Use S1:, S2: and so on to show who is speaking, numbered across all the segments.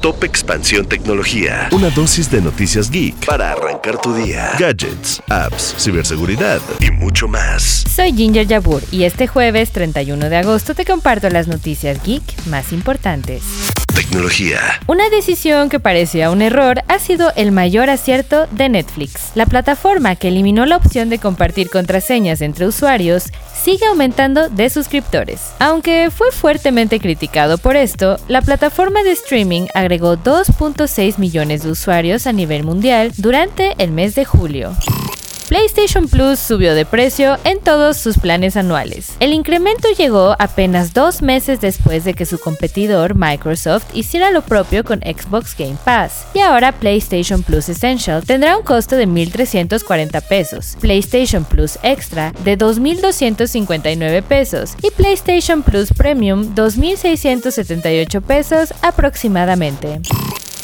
S1: Top Expansión Tecnología. Una dosis de noticias geek para arrancar tu día. Gadgets, apps, ciberseguridad y mucho más.
S2: Soy Ginger Yabur y este jueves 31 de agosto te comparto las noticias geek más importantes.
S1: Tecnología.
S2: Una decisión que parecía un error ha sido el mayor acierto de Netflix. La plataforma que eliminó la opción de compartir contraseñas entre usuarios sigue aumentando de suscriptores. Aunque fue fuertemente criticado por esto, la plataforma de streaming agregó 2.6 millones de usuarios a nivel mundial durante el mes de julio. PlayStation Plus subió de precio en todos sus planes anuales. El incremento llegó apenas dos meses después de que su competidor Microsoft hiciera lo propio con Xbox Game Pass. Y ahora PlayStation Plus Essential tendrá un costo de 1.340 pesos, PlayStation Plus Extra de 2.259 pesos y PlayStation Plus Premium 2.678 pesos aproximadamente.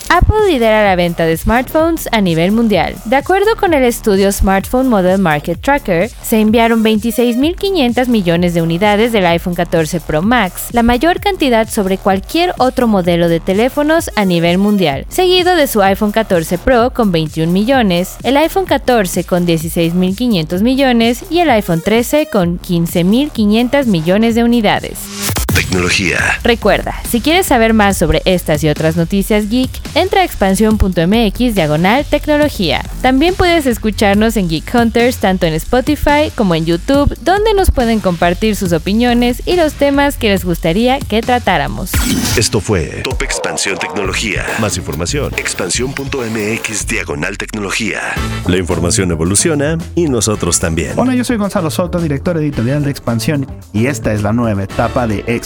S2: Apple lidera la venta de smartphones a nivel mundial. De acuerdo con el estudio Smartphone Model Market Tracker, se enviaron 26.500 millones de unidades del iPhone 14 Pro Max, la mayor cantidad sobre cualquier otro modelo de teléfonos a nivel mundial, seguido de su iPhone 14 Pro con 21 millones, el iPhone 14 con 16.500 millones y el iPhone 13 con 15.500 millones de unidades.
S1: Tecnología.
S2: Recuerda, si quieres saber más sobre estas y otras noticias geek, entra a expansión.mx diagonal tecnología. También puedes escucharnos en Geek Hunters tanto en Spotify como en YouTube, donde nos pueden compartir sus opiniones y los temas que les gustaría que tratáramos.
S1: Esto fue Top Expansión Tecnología. Más información, expansión.mx diagonal tecnología. La información evoluciona y nosotros también.
S3: Hola, yo soy Gonzalo Soto, director editorial de Expansión, y esta es la nueva etapa de Expansión